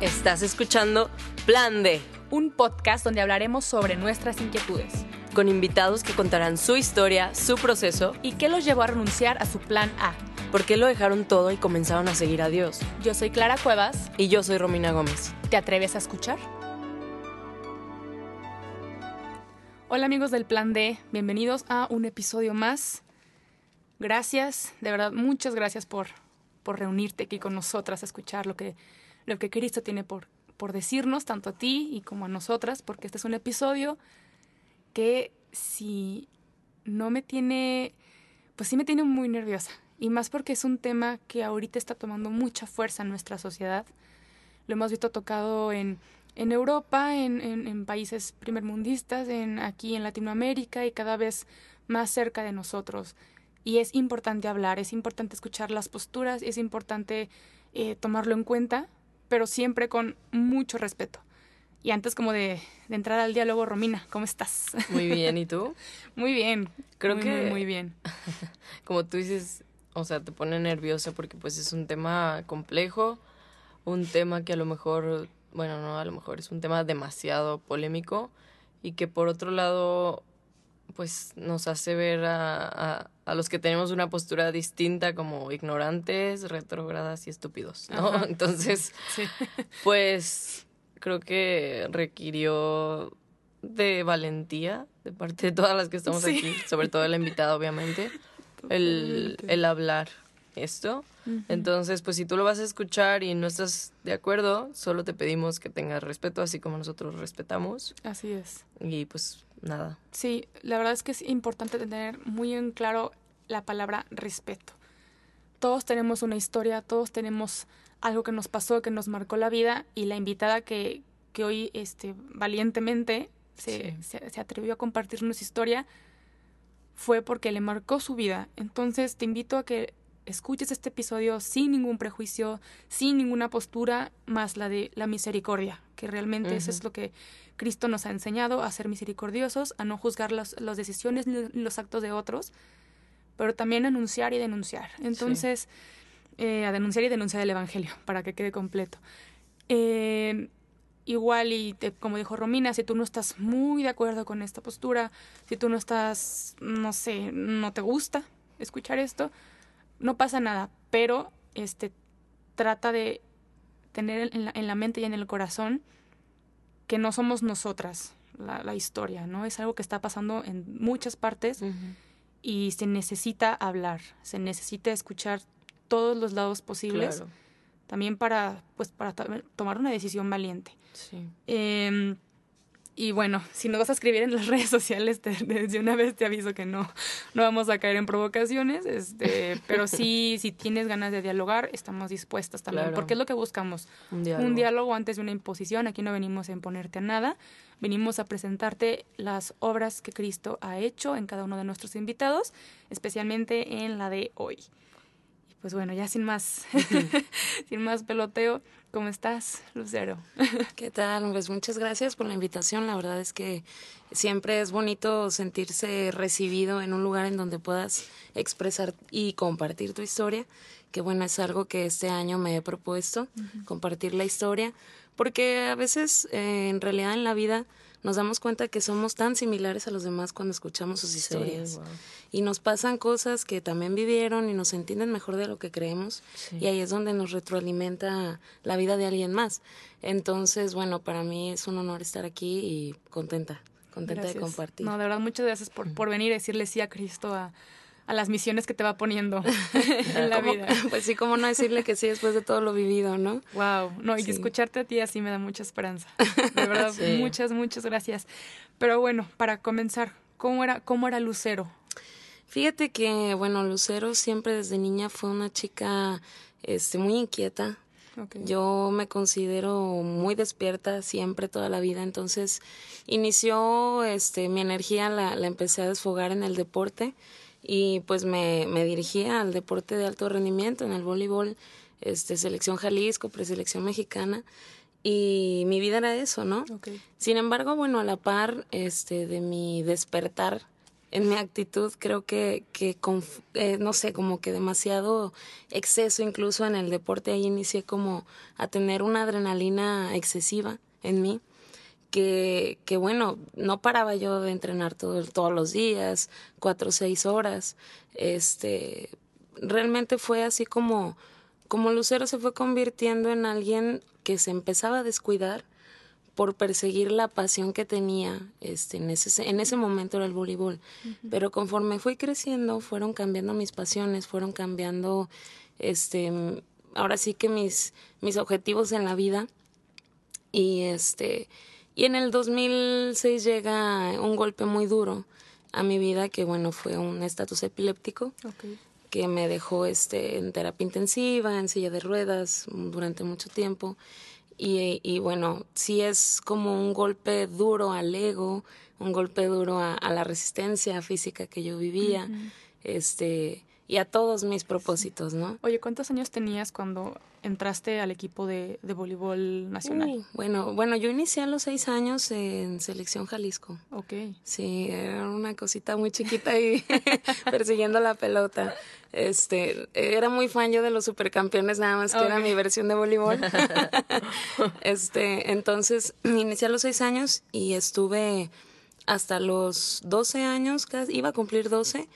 Estás escuchando Plan D, un podcast donde hablaremos sobre nuestras inquietudes con invitados que contarán su historia, su proceso y qué los llevó a renunciar a su plan A. ¿Por qué lo dejaron todo y comenzaron a seguir a Dios? Yo soy Clara Cuevas. Y yo soy Romina Gómez. ¿Te atreves a escuchar? Hola amigos del Plan D, bienvenidos a un episodio más. Gracias, de verdad, muchas gracias por, por reunirte aquí con nosotras a escuchar lo que, lo que Cristo tiene por, por decirnos, tanto a ti y como a nosotras, porque este es un episodio que si no me tiene, pues sí me tiene muy nerviosa. Y más porque es un tema que ahorita está tomando mucha fuerza en nuestra sociedad. Lo hemos visto tocado en, en Europa, en, en, en países primermundistas, en, aquí en Latinoamérica y cada vez más cerca de nosotros. Y es importante hablar, es importante escuchar las posturas, es importante eh, tomarlo en cuenta, pero siempre con mucho respeto. Y antes como de, de, entrar al diálogo, Romina, ¿cómo estás? Muy bien, ¿y tú? muy bien. Creo muy, que... Muy, muy bien. Como tú dices, o sea, te pone nerviosa porque pues es un tema complejo, un tema que a lo mejor, bueno, no, a lo mejor es un tema demasiado polémico y que por otro lado pues nos hace ver a, a, a, los que tenemos una postura distinta como ignorantes, retrógradas y estúpidos, ¿no? Ajá. Entonces, sí. pues creo que requirió de valentía de parte de todas las que estamos Sí. aquí, sobre todo la invitada, obviamente, el, el hablar esto. Entonces, pues si tú lo vas a escuchar y no estás de acuerdo, solo te pedimos que tengas respeto, así como nosotros respetamos. Así es. Y pues nada. Sí, la verdad es que es importante tener muy en claro la palabra respeto. Todos tenemos una historia, todos tenemos algo que nos pasó, que nos marcó la vida y la invitada que, que hoy este, valientemente se, Sí. se, se atrevió a compartirnos su historia fue porque le marcó su vida. Entonces te invito a que escuches este episodio sin ningún prejuicio, sin ninguna postura más la de la misericordia, que realmente eso es lo que Cristo nos ha enseñado a ser misericordiosos, a no juzgar las, las decisiones los actos de otros, pero también a anunciar y denunciar. Entonces, eh, a denunciar y denunciar el Evangelio, para que quede completo. Eh, igual y te- como dijo Romina, si tú no estás muy de acuerdo con esta postura, si tú no estás, no sé, no te gusta escuchar esto, no pasa nada, pero este trata de tener en la, en la mente y en el corazón que no somos nosotras la, la historia, ¿no? Es algo que está pasando en muchas partes y se necesita hablar, se necesita escuchar todos los lados posibles Claro. también para pues para to- tomar una decisión valiente. Sí. Eh, y bueno, si nos vas a escribir en las redes sociales, te- desde una vez te aviso que no, no vamos a caer en provocaciones, este, pero sí, si tienes ganas de dialogar, estamos dispuestas también, Claro. porque es lo que buscamos, Un diálogo. un diálogo antes de una imposición, aquí no venimos a imponerte a nada, venimos a presentarte las obras que Cristo ha hecho en cada uno de nuestros invitados, especialmente en la de hoy. Pues bueno, ya sin más, sin más peloteo, ¿cómo estás, Lucero? ¿Qué tal? Pues muchas gracias por la invitación. La verdad es que siempre es bonito sentirse recibido en un lugar en donde puedas expresar y compartir tu historia, que bueno, es algo que este año me he propuesto, compartir la historia, porque a veces eh, en realidad en la vida nos damos cuenta que somos tan similares a los demás cuando escuchamos sus historias. wow. Y nos pasan cosas que también vivieron y nos entienden mejor de lo que creemos. Sí. Y ahí es donde nos retroalimenta la vida de alguien más. Entonces, bueno, para mí es un honor estar aquí y contenta, contenta de compartir. No, de verdad, muchas gracias por, por venir y decirle sí a Cristo a, a las misiones que te va poniendo en la ¿Cómo- vida. Pues sí, cómo no decirle que sí después de todo lo vivido, ¿no? Wow, no, y Sí. escucharte a ti así me da mucha esperanza. De verdad, Sí. muchas, muchas gracias. Pero bueno, para comenzar, ¿cómo era, cómo era Lucero? Fíjate que, bueno, Lucero siempre desde niña fue una chica este, muy inquieta. Okay. Yo me considero muy despierta siempre, toda la vida. Entonces, inició este, mi energía, la, la empecé a desfogar en el deporte y pues me, me dirigía al deporte de alto rendimiento, en el voleibol, este, selección Jalisco, preselección mexicana. Y mi vida era eso, ¿no? Sin embargo, bueno, a la par este, de mi despertar en mi actitud creo que, que eh, no sé, como que demasiado exceso incluso en el deporte. Ahí inicié como a tener una adrenalina excesiva en mí. Que, que bueno, no paraba yo de entrenar todo, todos los días, cuatro o seis horas. Este, realmente fue así como, como Lucero se fue convirtiendo en alguien que se empezaba a descuidar por perseguir la pasión que tenía este, en, ese, en ese momento era el voleibol. Pero conforme fui creciendo, fueron cambiando mis pasiones, fueron cambiando, este, ahora sí que mis, mis objetivos en la vida. Y, este, y en el 2006 llega un golpe muy duro a mi vida, que bueno, fue un estatus epiléptico. que me dejó este, en terapia intensiva, en silla de ruedas durante mucho tiempo. Y, y, bueno, sí es como un golpe duro al ego, un golpe duro a, la resistencia física que yo vivía, este, y a todos mis propósitos, ¿no? Oye, ¿cuántos años tenías cuando entraste al equipo de, de voleibol nacional? Uh, bueno, bueno, yo inicié a los seis años en Selección Jalisco. Ok. Sí, era una cosita muy chiquita y persiguiendo la pelota. Este, era muy fan yo de los supercampeones, nada más que era mi versión de voleibol. este, entonces, inicié a los seis años y estuve hasta los 12 años, iba a cumplir 12.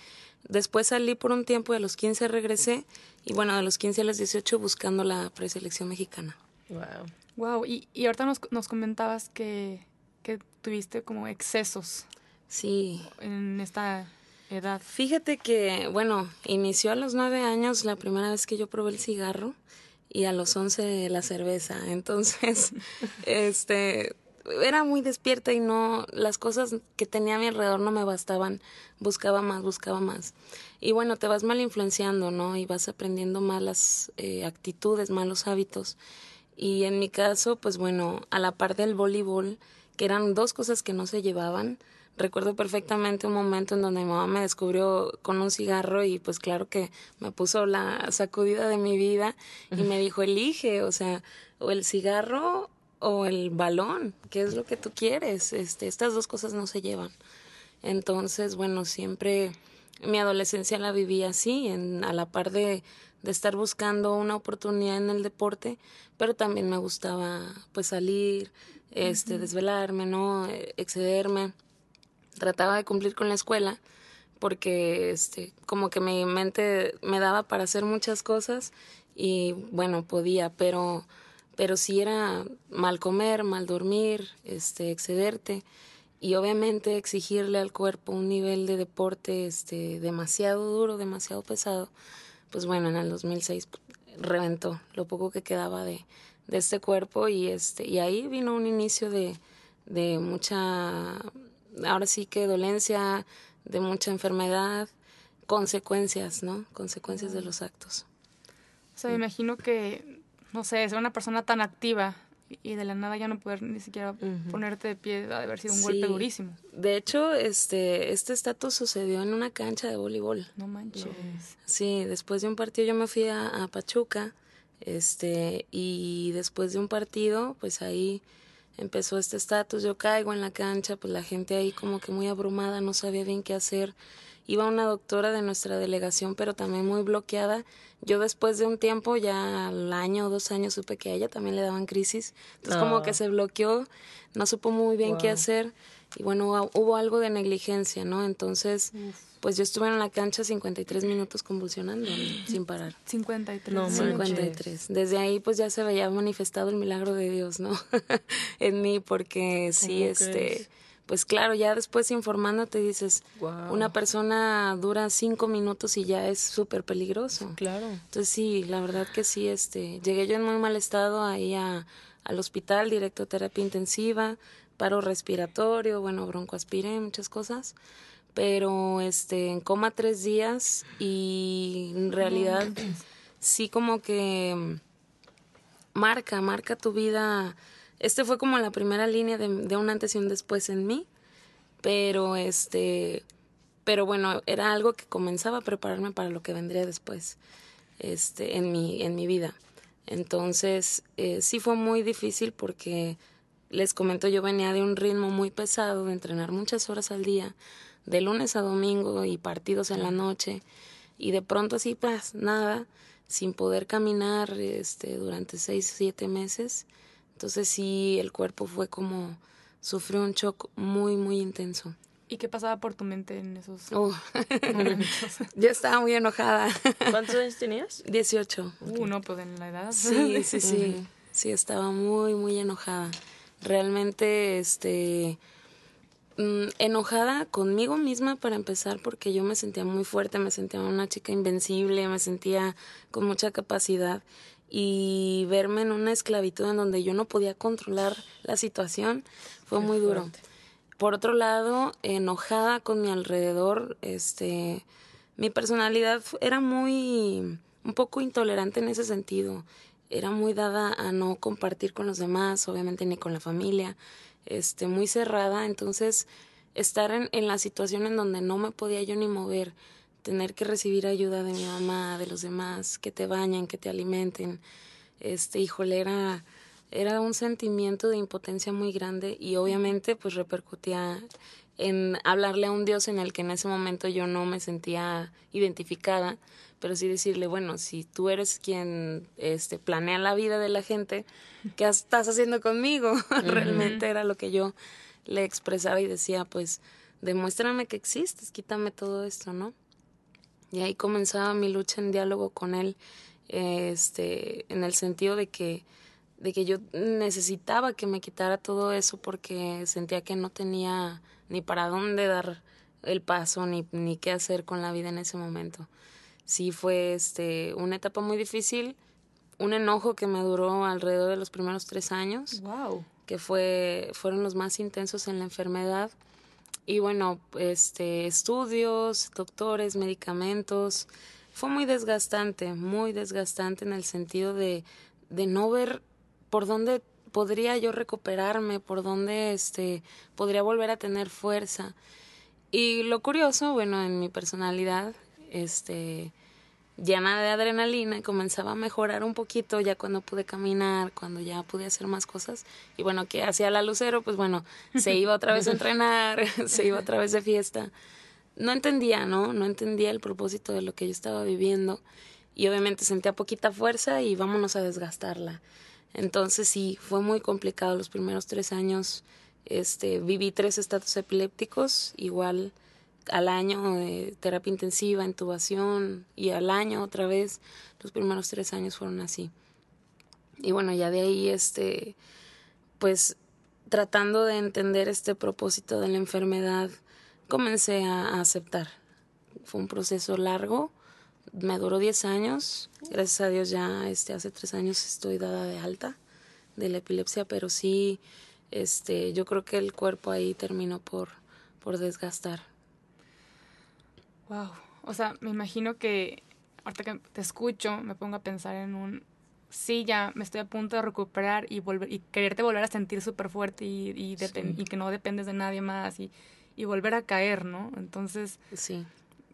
Después salí por un tiempo, de los 15 regresé y bueno, de los 15 a los 18 buscando la preselección mexicana. Wow. Wow, y, y ahorita nos, nos comentabas que, que tuviste como excesos. Sí. En esta edad? Fíjate que, bueno, inició a los nueve años la primera vez que yo probé el cigarro y a los once la cerveza. Entonces, este, era muy despierta y no, las cosas que tenía a mi alrededor no me bastaban. Buscaba más, buscaba más. Y bueno, te vas mal influenciando, ¿no? Y vas aprendiendo malas eh, actitudes, malos hábitos. Y en mi caso, pues bueno, a la par del voleibol, que eran dos cosas que no se llevaban, recuerdo perfectamente un momento en donde mi mamá me descubrió con un cigarro y pues claro que me puso la sacudida de mi vida y me dijo, elige, o sea, o el cigarro o el balón, ¿qué es lo que tú quieres? Este, estas dos cosas no se llevan. Entonces, bueno, siempre mi adolescencia la viví así, en, a la par de, de estar buscando una oportunidad en el deporte, pero también me gustaba pues salir, este, desvelarme, ¿no? excederme trataba de cumplir con la escuela porque este como que mi mente me daba para hacer muchas cosas y bueno podía pero pero sí era mal comer mal dormir este excederte y obviamente exigirle al cuerpo un nivel de deporte este demasiado duro demasiado pesado pues bueno en el 2006 reventó lo poco que quedaba de de este cuerpo y este y ahí vino un inicio de de mucha ahora sí que dolencia, de mucha enfermedad, consecuencias, ¿no? Consecuencias de los actos. O sea, me imagino que, no sé, ser una persona tan activa y de la nada ya no poder ni siquiera ponerte de pie ha de haber sido un golpe durísimo. De hecho, este este estatus sucedió en una cancha de voleibol. No manches. Sí, después de un partido yo me fui a, a Pachuca, este, y después de un partido, pues ahí empezó este estatus, yo caigo en la cancha, pues la gente ahí como que muy abrumada, no sabía bien qué hacer. Iba una doctora de nuestra delegación, pero también muy bloqueada. Yo después de un tiempo, ya al año o dos años, supe que a ella también le daban crisis. Entonces como que se bloqueó, no supo muy bien qué hacer. Y bueno, hubo algo de negligencia, ¿no? Entonces pues yo estuve en la cancha 53 minutos convulsionando sin parar. 53. No, 53. Desde ahí pues ya se veía manifestado el milagro de Dios, ¿no? en mí porque sí, este, pues claro, ya después informando te dices, una persona dura cinco minutos y ya es súper peligroso. Claro. Entonces sí, la verdad que sí, este, llegué yo en muy mal estado ahí a, al hospital, directo a terapia intensiva, paro respiratorio, bueno, broncoaspiré, muchas cosas pero este en coma tres días y en realidad sí como que marca, marca tu vida. Este fue como la primera línea de, de un antes y un después en mí, pero este, pero bueno, era algo que comenzaba a prepararme para lo que vendría después, este, en mi, en mi vida. Entonces, eh, sí fue muy difícil porque les comento, yo venía de un ritmo muy pesado, de entrenar muchas horas al día, de lunes a domingo y partidos en la noche y de pronto así pues nada sin poder caminar este durante seis siete meses entonces sí el cuerpo fue como sufrió un shock muy muy intenso. ¿Y qué pasaba por tu mente en esos uh, yo estaba muy enojada. ¿cuántos años tenías? 18 uh, no pues en la edad. Sí sí sí. Sí estaba muy muy enojada. Realmente este Mm, enojada conmigo misma para empezar porque yo me sentía muy fuerte, me sentía una chica invencible, me sentía con mucha capacidad y verme en una esclavitud en donde yo no podía controlar la situación fue muy duro. Por otro lado, enojada con mi alrededor, este mi personalidad era muy un poco intolerante en ese sentido. Era muy dada a no compartir con los demás, obviamente ni con la familia este, muy cerrada, entonces estar en, en la situación en donde no me podía yo ni mover, tener que recibir ayuda de mi mamá, de los demás, que te bañen, que te alimenten, este, híjole, era, era un sentimiento de impotencia muy grande y obviamente pues repercutía en hablarle a un Dios en el que en ese momento yo no me sentía identificada, pero sí decirle, bueno, si tú eres quien este, planea la vida de la gente, ¿qué estás haciendo conmigo? Realmente era lo que yo le expresaba y decía, pues, demuéstrame que existes, quítame todo esto, ¿no? Y ahí comenzaba mi lucha en diálogo con él, este, en el sentido de que, de que yo necesitaba que me quitara todo eso porque sentía que no tenía ni para dónde dar el paso, ni, ni qué hacer con la vida en ese momento sí fue este, una etapa muy difícil, un enojo que me duró alrededor de los primeros tres años, wow. que fue, fueron los más intensos en la enfermedad. Y bueno, este, estudios, doctores, medicamentos, fue muy desgastante, muy desgastante en el sentido de, de no ver por dónde podría yo recuperarme, por dónde este, podría volver a tener fuerza. Y lo curioso, bueno, en mi personalidad este, llena de adrenalina y comenzaba a mejorar un poquito ya cuando pude caminar, cuando ya pude hacer más cosas. Y bueno, que hacía la lucero, pues bueno, se iba otra vez a entrenar, se iba otra vez de fiesta. No entendía, ¿no? No entendía el propósito de lo que yo estaba viviendo. Y obviamente sentía poquita fuerza y vámonos a desgastarla. Entonces sí, fue muy complicado los primeros tres años. Este, viví tres estatus epilépticos, igual al año de terapia intensiva, intubación y al año otra vez. Los primeros tres años fueron así. Y bueno, ya de ahí, este, pues tratando de entender este propósito de la enfermedad, comencé a, aceptar. Fue un proceso largo, me duró diez años. Gracias a Dios ya este, hace tres años estoy dada de alta de la epilepsia, pero sí, este, yo creo que el cuerpo ahí terminó por, por desgastar. Wow. O sea, me imagino que ahorita que te escucho, me pongo a pensar en un sí, ya me estoy a punto de recuperar y volver y quererte volver a sentir súper fuerte y, y, y, que no dependes de nadie más y, y volver a caer, ¿no? Entonces, sí.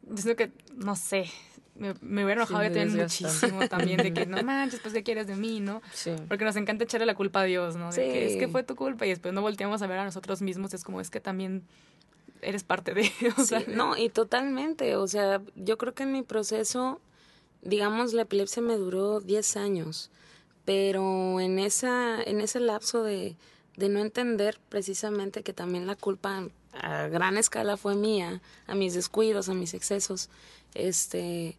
Yo que, no sé, me, me hubiera enojado sí, muchísimo también de que no manches, pues qué quieres de mí, ¿no? Sí. Porque nos encanta echarle la culpa a Dios, ¿no? De sí. que es que fue tu culpa y después no volteamos a ver a nosotros mismos, es como es que también eres parte de, o sea, no, y totalmente, o sea, yo creo que en mi proceso, digamos, la epilepsia me duró 10 años, pero en esa en ese lapso de de no entender precisamente que también la culpa a gran escala fue mía, a mis descuidos, a mis excesos, este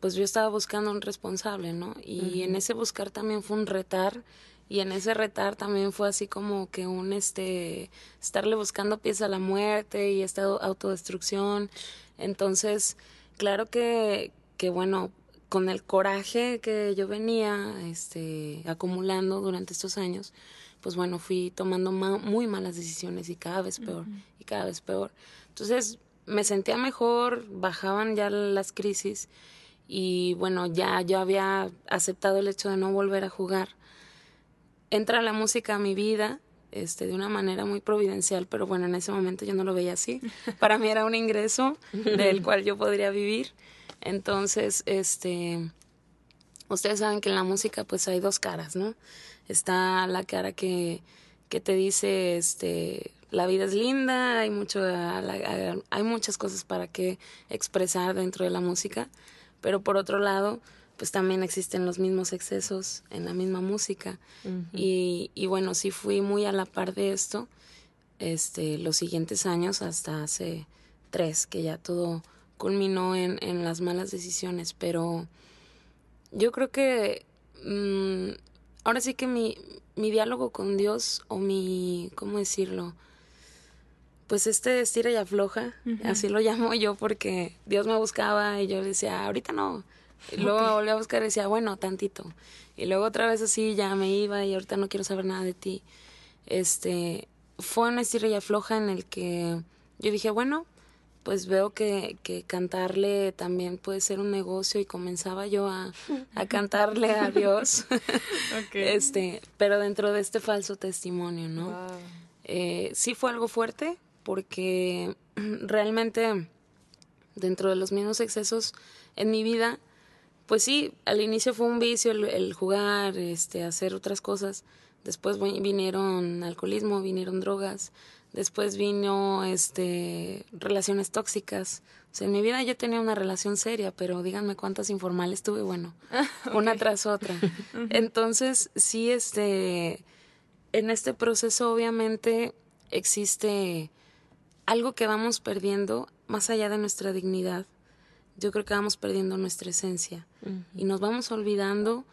pues yo estaba buscando un responsable, ¿no? Y uh -huh. en ese buscar también fue un retar y en ese retar también fue así como que un este estarle buscando pies a la muerte y esta autodestrucción. Entonces claro que que bueno con el coraje que yo venía este acumulando durante estos años pues bueno fui tomando ma muy malas decisiones y cada vez peor uh -huh. y cada vez peor. Entonces me sentía mejor bajaban ya las crisis y bueno ya yo había aceptado el hecho de no volver a jugar entra la música a mi vida este, de una manera muy providencial, pero bueno, en ese momento yo no lo veía así. Para mí era un ingreso del cual yo podría vivir. Entonces, este, ustedes saben que en la música pues hay dos caras, ¿no? Está la cara que, que te dice, este, la vida es linda, hay mucho, hay muchas cosas para que expresar dentro de la música, pero por otro lado, pues también existen los mismos excesos en la misma música. y, y bueno, sí fui muy a la par de esto este, los siguientes años hasta hace tres, que ya todo culminó en, en las malas decisiones, pero yo creo que mm, ahora sí que mi, mi diálogo con Dios o mi, ¿cómo decirlo? Pues este estira y afloja, así lo llamo yo porque Dios me buscaba y yo le decía, ahorita no, y luego volví a buscar y decía, bueno, tantito. Y luego otra vez así ya me iba y ahorita no quiero saber nada de ti. Este, fue una estira y afloja en el que yo dije, bueno, pues veo que, que cantarle también puede ser un negocio y comenzaba yo a, a cantarle a Dios. este, pero dentro de este falso testimonio, ¿no? Eh, sí fue algo fuerte porque realmente dentro de los mismos excesos en mi vida pues sí, al inicio fue un vicio el, jugar, este, hacer otras cosas. Después vinieron alcoholismo, vinieron drogas. Después vino este relaciones tóxicas. O sea, en mi vida yo tenía una relación seria, pero díganme cuántas informales tuve, bueno, una tras otra. Entonces, sí, este, en este proceso obviamente existe algo que vamos perdiendo más allá de nuestra dignidad yo creo que vamos perdiendo nuestra esencia y nos vamos olvidando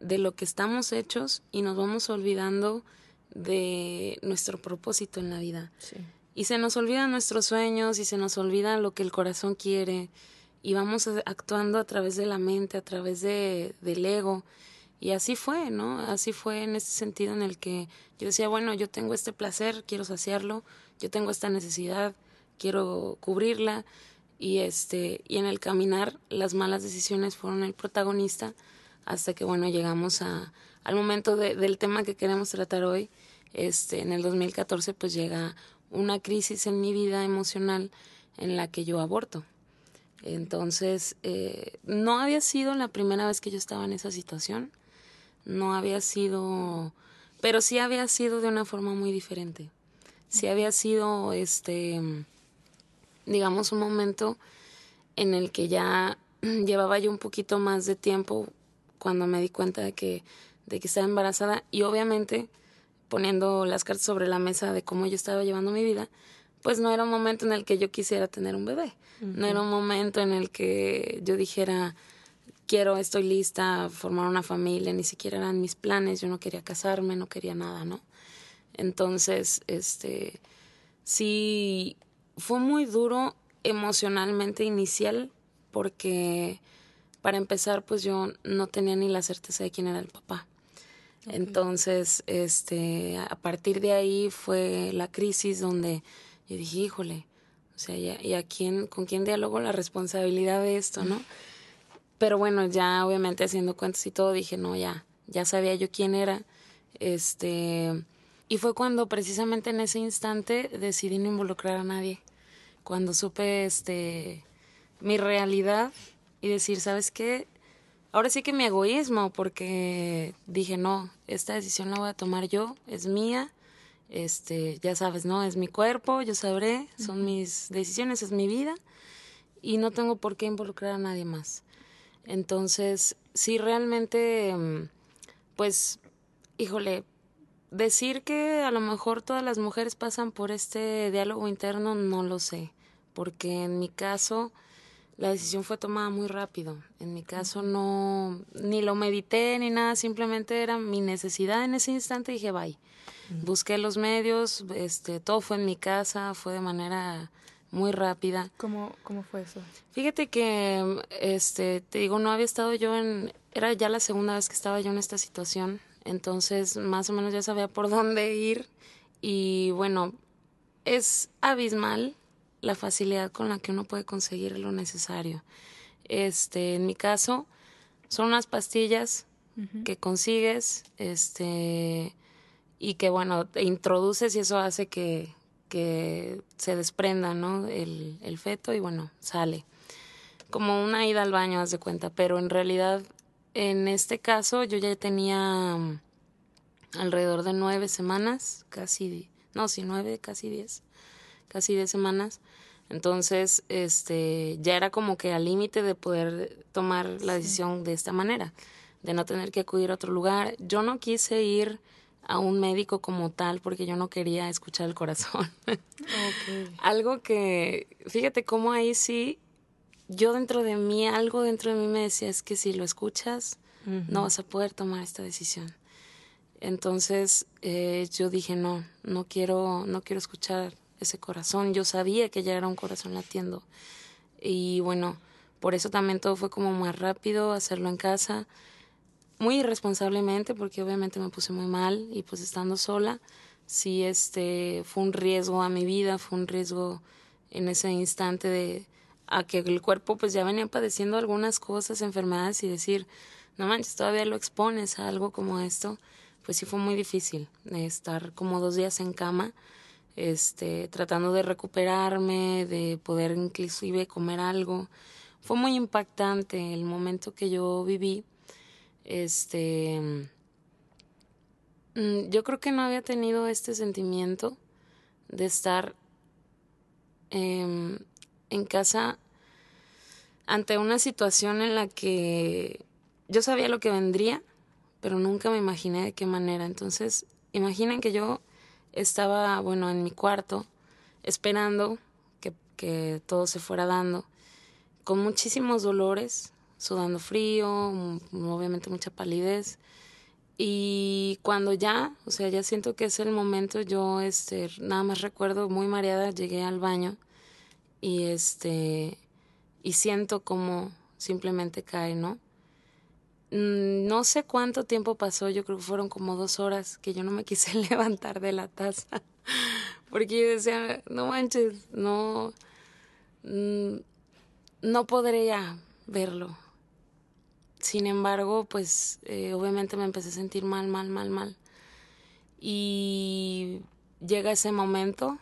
de lo que estamos hechos y nos vamos olvidando de nuestro propósito en la vida. Y se nos olvidan nuestros sueños y se nos olvida lo que el corazón quiere y vamos actuando a través de la mente, a través de, del ego. Y así fue, ¿no? Así fue en ese sentido en el que yo decía, bueno, yo tengo este placer, quiero saciarlo, yo tengo esta necesidad, quiero cubrirla y este y en el caminar las malas decisiones fueron el protagonista hasta que bueno llegamos a al momento de, del tema que queremos tratar hoy este en el 2014 pues llega una crisis en mi vida emocional en la que yo aborto. Entonces eh, no había sido la primera vez que yo estaba en esa situación no había sido pero sí había sido de una forma muy diferente. Sí había sido este digamos, un momento en el que ya llevaba yo un poquito más de tiempo cuando me di cuenta de que, de que estaba embarazada y obviamente poniendo las cartas sobre la mesa de cómo yo estaba llevando mi vida, pues no era un momento en el que yo quisiera tener un bebé, no era un momento en el que yo dijera, quiero, estoy lista formar una familia, ni siquiera eran mis planes, yo no quería casarme, no quería nada, ¿no? Entonces, este, sí fue muy duro emocionalmente inicial porque para empezar pues yo no tenía ni la certeza de quién era el papá. Entonces, este, a partir de ahí fue la crisis donde yo dije, híjole, o sea, ¿y a quién, con quién dialogo la responsabilidad de esto, no? Pero bueno, ya obviamente haciendo cuentas y todo, dije, no, ya, ya sabía yo quién era. Este, y fue cuando precisamente en ese instante decidí no involucrar a nadie cuando supe este mi realidad y decir, ¿sabes qué? Ahora sí que mi egoísmo, porque dije, no, esta decisión la voy a tomar yo, es mía, este, ya sabes, ¿no? Es mi cuerpo, yo sabré, son mis decisiones, es mi vida y no tengo por qué involucrar a nadie más. Entonces, sí, realmente, mm, pues, híjole, decir que a lo mejor todas las mujeres pasan por este diálogo interno, no lo sé porque en mi caso la decisión fue tomada muy rápido. En mi caso no, ni lo medité ni nada, simplemente era mi necesidad en ese instante y dije, bye. Busqué los medios, este, todo fue en mi casa, fue de manera muy rápida. ¿Cómo, cómo fue eso? Fíjate que, este, te digo, no había estado yo en, era ya la segunda vez que estaba yo en esta situación, entonces más o menos ya sabía por dónde ir y bueno, es abismal la facilidad con la que uno puede conseguir lo necesario. Este, en mi caso, son unas pastillas que consigues, este, y que bueno, te introduces y eso hace que, que se desprenda, ¿no? El, el feto y bueno, sale. Como una ida al baño, haz de cuenta, pero en realidad, en este caso, yo ya tenía mm, alrededor de nueve semanas, casi no, sí, nueve, casi diez, casi diez semanas. Entonces, este, ya era como que al límite de poder tomar la decisión de esta manera, de no tener que acudir a otro lugar. Yo no quise ir a un médico como tal porque yo no quería escuchar el corazón. algo que, fíjate cómo ahí sí, yo dentro de mí, algo dentro de mí me decía es que si lo escuchas, no vas a poder tomar esta decisión. Entonces eh, yo dije no, no quiero, no quiero escuchar ese corazón. Yo sabía que ya era un corazón latiendo. Y bueno, por eso también todo fue como más rápido, hacerlo en casa, muy irresponsablemente, porque obviamente me puse muy mal y pues estando sola, sí, este, fue un riesgo a mi vida, fue un riesgo en ese instante de a que el cuerpo pues ya venía padeciendo algunas cosas, enfermedades y decir, no manches, todavía lo expones a algo como esto, pues sí fue muy difícil estar como dos días en cama este, tratando de recuperarme, de poder inclusive comer algo. Fue muy impactante el momento que yo viví. Este, mm, yo creo que no había tenido este sentimiento de estar em, en casa ante una situación en la que yo sabía lo que vendría, pero nunca me imaginé de qué manera. Entonces, imaginen que yo estaba, bueno, en mi cuarto, esperando que, que todo se fuera dando, con muchísimos dolores, sudando frío, obviamente mucha palidez. Y cuando ya, o sea, ya siento que es el momento, yo este nada más recuerdo muy mareada, llegué al baño y este y siento como simplemente cae, ¿no? Mm, no sé cuánto tiempo pasó, yo creo que fueron como dos horas que yo no me quise levantar de la taza. Porque yo decía, no manches, no, mm, no podría verlo. Sin embargo, pues eh, obviamente me empecé a sentir mal, mal, mal, mal. Y llega ese momento,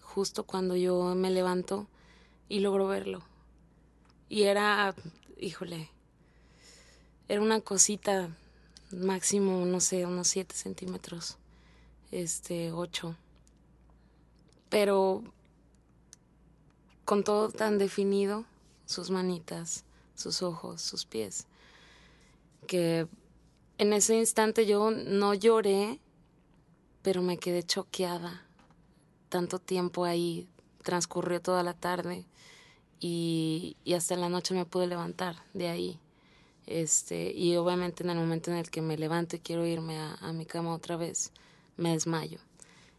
justo cuando yo me levanto y logro verlo. Y era, híjole, era una cosita máximo, no sé, unos 7 centímetros, este, 8. Pero con todo tan definido, sus manitas, sus ojos, sus pies, que en ese instante yo no lloré, pero me quedé choqueada. Tanto tiempo ahí, transcurrió toda la tarde y, y hasta la noche me pude levantar de ahí. Este, y obviamente en el momento en el que me levanto y quiero irme a, mi cama otra vez, me desmayo.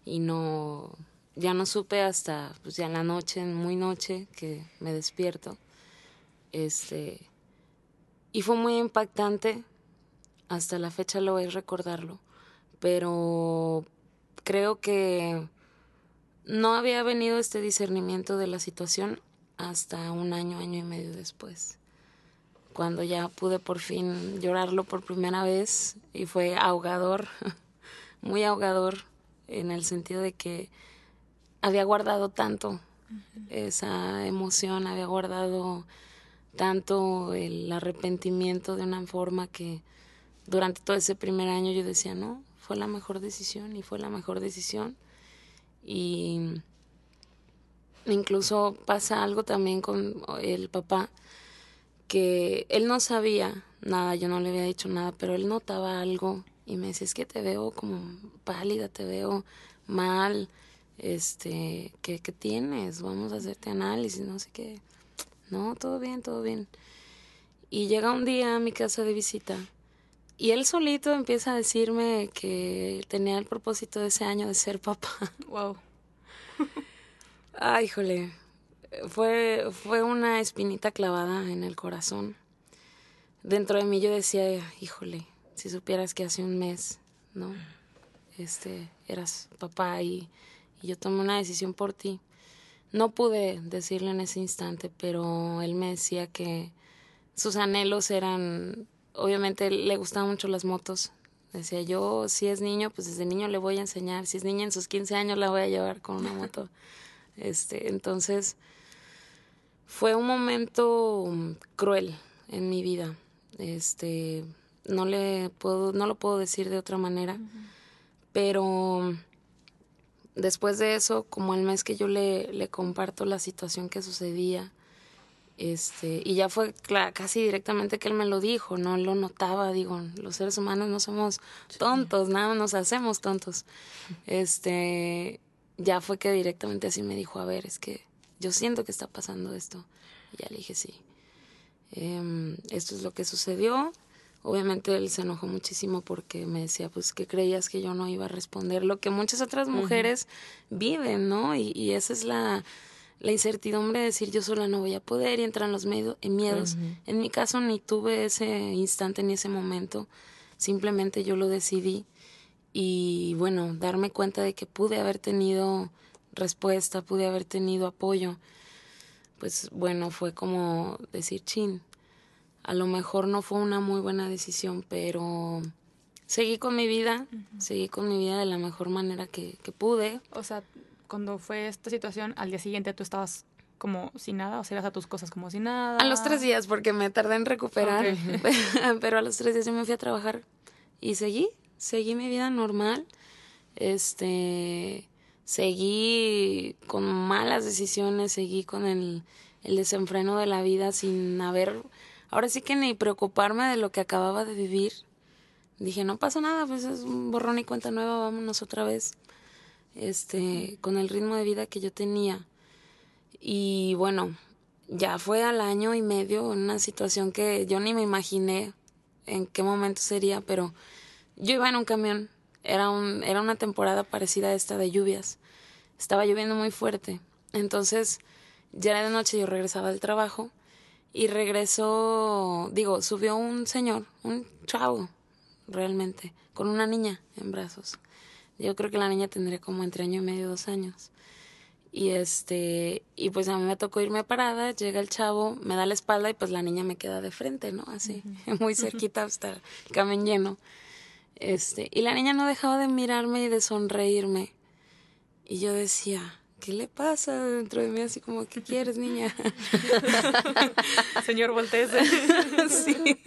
Y no, ya no supe hasta pues ya en la noche, muy noche, que me despierto. Este, y fue muy impactante, hasta la fecha lo a recordarlo, pero creo que no había venido este discernimiento de la situación hasta un año, año y medio después cuando ya pude por fin llorarlo por primera vez y fue ahogador, muy ahogador en el sentido de que había guardado tanto esa emoción, había guardado tanto el arrepentimiento de una forma que durante todo ese primer año yo decía, no, fue la mejor decisión y fue la mejor decisión. Y incluso pasa algo también con el papá que él no sabía nada, yo no le había dicho nada, pero él notaba algo y me decía, es que te veo como pálida, te veo mal, este, ¿qué, qué tienes? Vamos a hacerte análisis, no sé qué. No, todo bien, todo bien. Y llega un día a mi casa de visita y él solito empieza a decirme que tenía el propósito de ese año de ser papá. Wow. Ay, híjole, fue, fue una espinita clavada en el corazón. Dentro de mí yo decía, híjole, si supieras que hace un mes, ¿no? Este, eras papá y, y yo tomé una decisión por ti. No pude decirle en ese instante, pero él me decía que sus anhelos eran, obviamente le gustaban mucho las motos. Decía yo, si es niño, pues desde niño le voy a enseñar. Si es niña en sus 15 años la voy a llevar con una moto. Este, entonces, fue un momento cruel en mi vida. Este, no le puedo, no lo puedo decir de otra manera, pero después de eso, como el mes que yo le, le comparto la situación que sucedía, este, y ya fue casi directamente que él me lo dijo, no lo notaba, digo, los seres humanos no somos tontos, nada nos hacemos tontos. Este, ya fue que directamente así me dijo, a ver, es que yo siento que está pasando esto. Y ya le dije, sí. Em, esto es lo que sucedió. Obviamente él se enojó muchísimo porque me decía, pues, que creías que yo no iba a responder lo que muchas otras mujeres viven, ¿no? Y, y esa es la, la incertidumbre de decir yo sola no voy a poder y entran los miedos. En mi caso ni tuve ese instante ni ese momento, simplemente yo lo decidí y bueno, darme cuenta de que pude haber tenido respuesta, pude haber tenido apoyo, pues bueno, fue como decir, chin, a lo mejor no fue una muy buena decisión, pero seguí con mi vida, seguí con mi vida de la mejor manera que, que pude. O sea, cuando fue esta situación, al día siguiente tú estabas como sin nada, o sea, ibas a tus cosas como sin nada. A los tres días, porque me tardé en recuperar, pero a los tres días yo me fui a trabajar y seguí, seguí mi vida normal, este, seguí con malas decisiones, seguí con el, el desenfreno de la vida sin haber, ahora sí que ni preocuparme de lo que acababa de vivir. Dije, no pasa nada, pues es un borrón y cuenta nueva, vámonos otra vez este, con el ritmo de vida que yo tenía. Y bueno, ya fue al año y medio una situación que yo ni me imaginé en qué momento sería, pero yo iba en un camión, era, un, era una temporada parecida a esta de lluvias, estaba lloviendo muy fuerte, entonces ya era de noche, yo regresaba del trabajo y regresó, digo, subió un señor, un chavo, realmente, con una niña en brazos. Yo creo que la niña tendría como entre año y medio, dos años. Y este, y pues a mí me tocó irme parada, llega el chavo, me da la espalda y pues la niña me queda de frente, ¿no? Así, muy cerquita hasta el camión lleno. Este, y la niña no dejaba de mirarme y de sonreírme. Y yo decía, ¿qué le pasa dentro de mí? Así como, ¿qué quieres, niña? Señor Voltés. sí.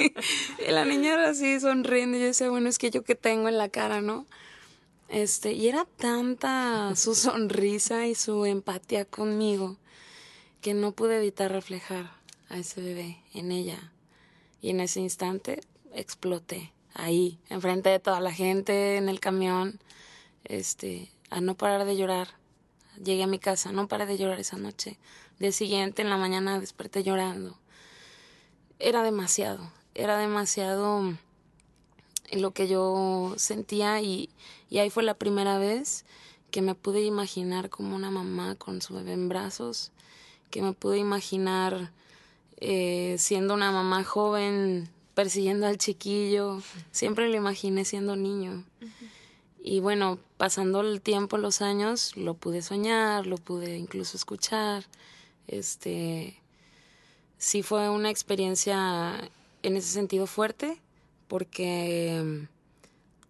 Y la niña era así sonriendo y yo decía, bueno, es que yo qué tengo en la cara, ¿no? Este, y era tanta su sonrisa y su empatía conmigo que no pude evitar reflejar a ese bebé en ella. Y en ese instante exploté ahí, enfrente de toda la gente, en el camión, este, a no parar de llorar. Llegué a mi casa, no paré de llorar esa noche. De siguiente, en la mañana, desperté llorando. Era demasiado, era demasiado lo que yo sentía y, y ahí fue la primera vez que me pude imaginar como una mamá con su bebé en brazos, que me pude imaginar eh, siendo una mamá joven persiguiendo al chiquillo, siempre lo imaginé siendo niño. Y bueno, pasando el tiempo, los años, lo pude soñar, lo pude incluso escuchar. Este sí fue una experiencia en ese sentido fuerte, porque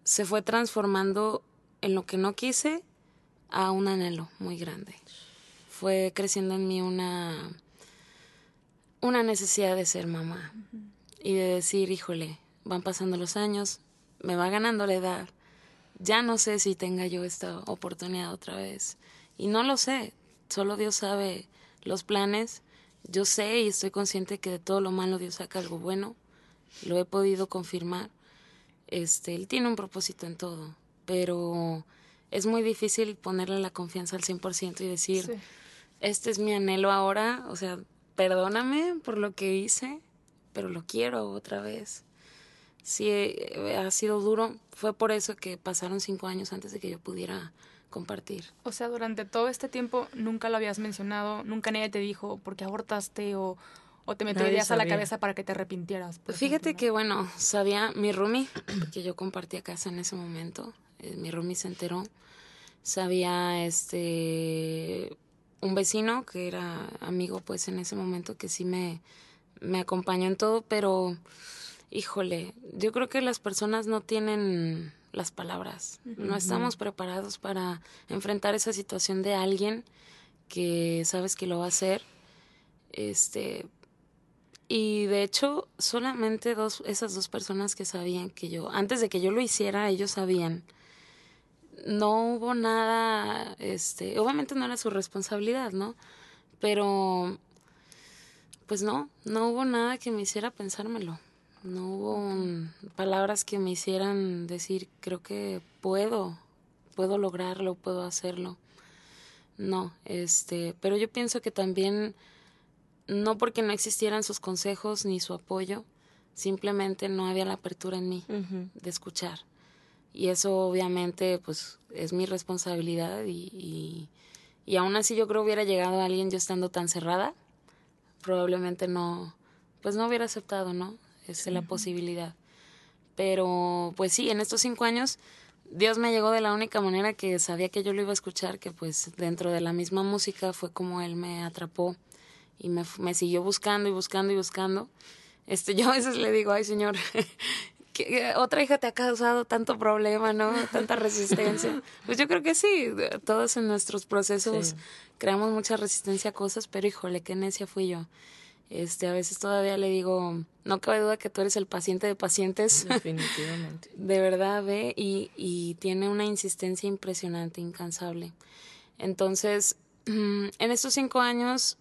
se fue transformando en lo que no quise a un anhelo muy grande. Fue creciendo en mí una, una necesidad de ser mamá y de decir, híjole, van pasando los años, me va ganando la edad, ya no sé si tenga yo esta oportunidad otra vez. Y no lo sé, solo Dios sabe los planes. Yo sé y estoy consciente que de todo lo malo Dios saca algo bueno lo he podido confirmar. Este, él tiene un propósito en todo, pero es muy difícil ponerle la confianza al 100% y decir, este es mi anhelo ahora, o sea, perdóname por lo que hice, pero lo quiero otra vez. Sí, eh, ha sido duro, fue por eso que pasaron cinco años antes de que yo pudiera compartir. O sea, durante todo este tiempo nunca lo habías mencionado, nunca nadie te dijo por qué abortaste o, ¿O te metió ideas a la cabeza para que te arrepintieras? Fíjate que, bueno, sabía mi roomie, porque yo compartía casa en ese momento, eh, mi roomie se enteró, sabía este un vecino que era amigo pues en ese momento que sí me, me acompañó en todo, pero híjole, yo creo que las personas no tienen las palabras, no estamos preparados para enfrentar esa situación de alguien que sabes que lo va a hacer, este, y de hecho, solamente dos, esas dos personas que sabían que yo, antes de que yo lo hiciera, ellos sabían. no hubo nada, este, obviamente no era su responsabilidad, ¿no? Pero, pues no, no hubo nada que me hiciera pensármelo. No hubo palabras que me hicieran decir, creo que puedo, puedo lograrlo, puedo hacerlo. No, este, pero yo pienso que también, no porque no existieran sus consejos ni su apoyo, simplemente no había la apertura en mí de escuchar. Y eso obviamente pues es mi responsabilidad y, y, aún así yo creo hubiera llegado a alguien yo estando tan cerrada, probablemente no, pues no hubiera aceptado, ¿no? es la posibilidad. Pero pues sí, en estos cinco años Dios me llegó de la única manera que sabía que yo lo iba a escuchar, que pues dentro de la misma música fue como Él me atrapó y me, me siguió buscando y buscando y buscando. Este, yo a veces le digo, ay Señor, que otra hija te ha causado tanto problema, ¿no? Tanta resistencia. Pues yo creo que sí, todos en nuestros procesos creamos mucha resistencia a cosas, pero híjole, qué necia fui yo. Este, a veces todavía le digo, no cabe duda que tú eres el paciente de pacientes. Definitivamente. de verdad, ve, y, y tiene una insistencia impresionante, incansable. Entonces, en estos cinco años,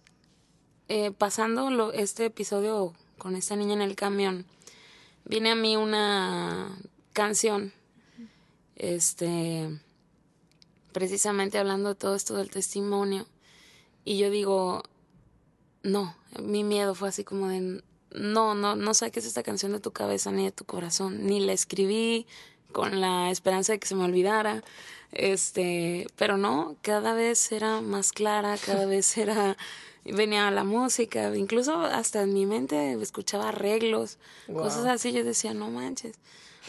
eh, pasando lo, este episodio con esta niña en el camión, viene a mí una canción, este, precisamente hablando de todo esto del testimonio, y yo digo, no, mi miedo fue así como de, no, no, no saques esta canción de tu cabeza ni de tu corazón, ni la escribí con la esperanza de que se me olvidara, este, pero no, cada vez era más clara, cada vez era, venía la música, incluso hasta en mi mente escuchaba arreglos, cosas así, yo decía, no manches,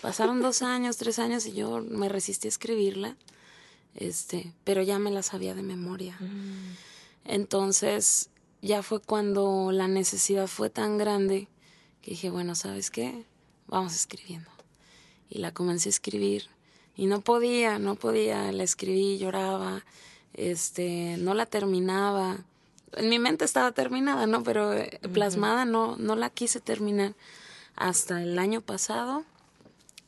pasaron dos años, tres años y yo me resistí a escribirla, este, pero ya me la sabía de memoria. Mm. Entonces, ya fue cuando la necesidad fue tan grande que dije, bueno, ¿sabes qué? Vamos escribiendo. Y la comencé a escribir y no podía, no podía, la escribí, lloraba, este, no la terminaba. En mi mente estaba terminada, ¿no? Pero eh, plasmada no, no la quise terminar hasta el año pasado,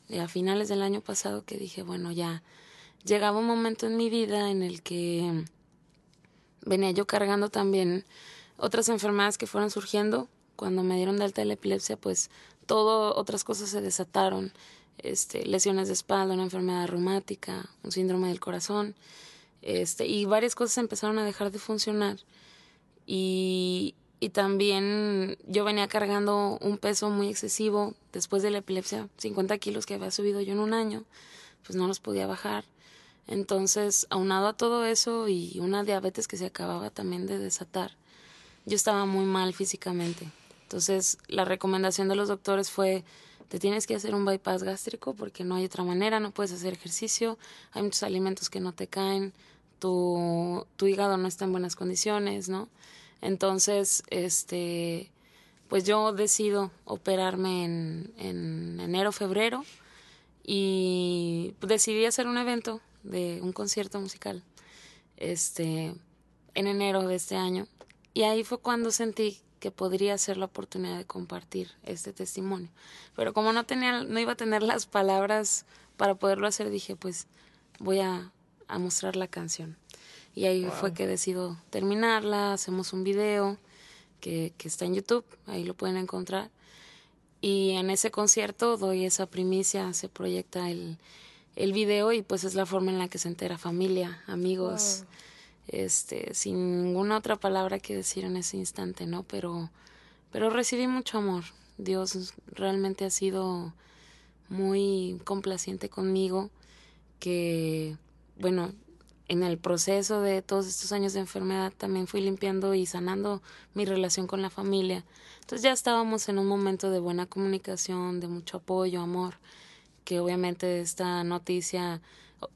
y a finales del año pasado que dije, bueno, ya llegaba un momento en mi vida en el que venía yo cargando también otras enfermedades que fueron surgiendo. Cuando me dieron de alta la epilepsia, pues todo, otras cosas se desataron. Este, lesiones de espalda, una enfermedad reumática, un síndrome del corazón, este, y varias cosas empezaron a dejar de funcionar. Y, y también yo venía cargando un peso muy excesivo después de la epilepsia, 50 kilos que había subido yo en un año, pues no los podía bajar. Entonces, aunado a todo eso y una diabetes que se acababa también de desatar, yo estaba muy mal físicamente. Entonces, la recomendación de los doctores fue, te tienes que hacer un bypass gástrico porque no hay otra manera, no puedes hacer ejercicio, hay muchos alimentos que no te caen, tu, tu hígado no está en buenas condiciones, ¿no? Entonces, este, pues yo decido operarme en, en enero, febrero y decidí hacer un evento de un concierto musical este en enero de este año y ahí fue cuando sentí que podría ser la oportunidad de compartir este testimonio. Pero como no tenía, no iba a tener las palabras para poderlo hacer, dije, pues voy a, a mostrar la canción. Y ahí fue que decido terminarla, hacemos un video que, que está en YouTube, ahí lo pueden encontrar. Y en ese concierto doy esa primicia, se proyecta el, el video y pues es la forma en la que se entera familia, amigos este, sin ninguna otra palabra que decir en ese instante, ¿no? Pero, pero recibí mucho amor. Dios realmente ha sido muy complaciente conmigo, que, bueno, en el proceso de todos estos años de enfermedad también fui limpiando y sanando mi relación con la familia. Entonces ya estábamos en un momento de buena comunicación, de mucho apoyo, amor, que obviamente esta noticia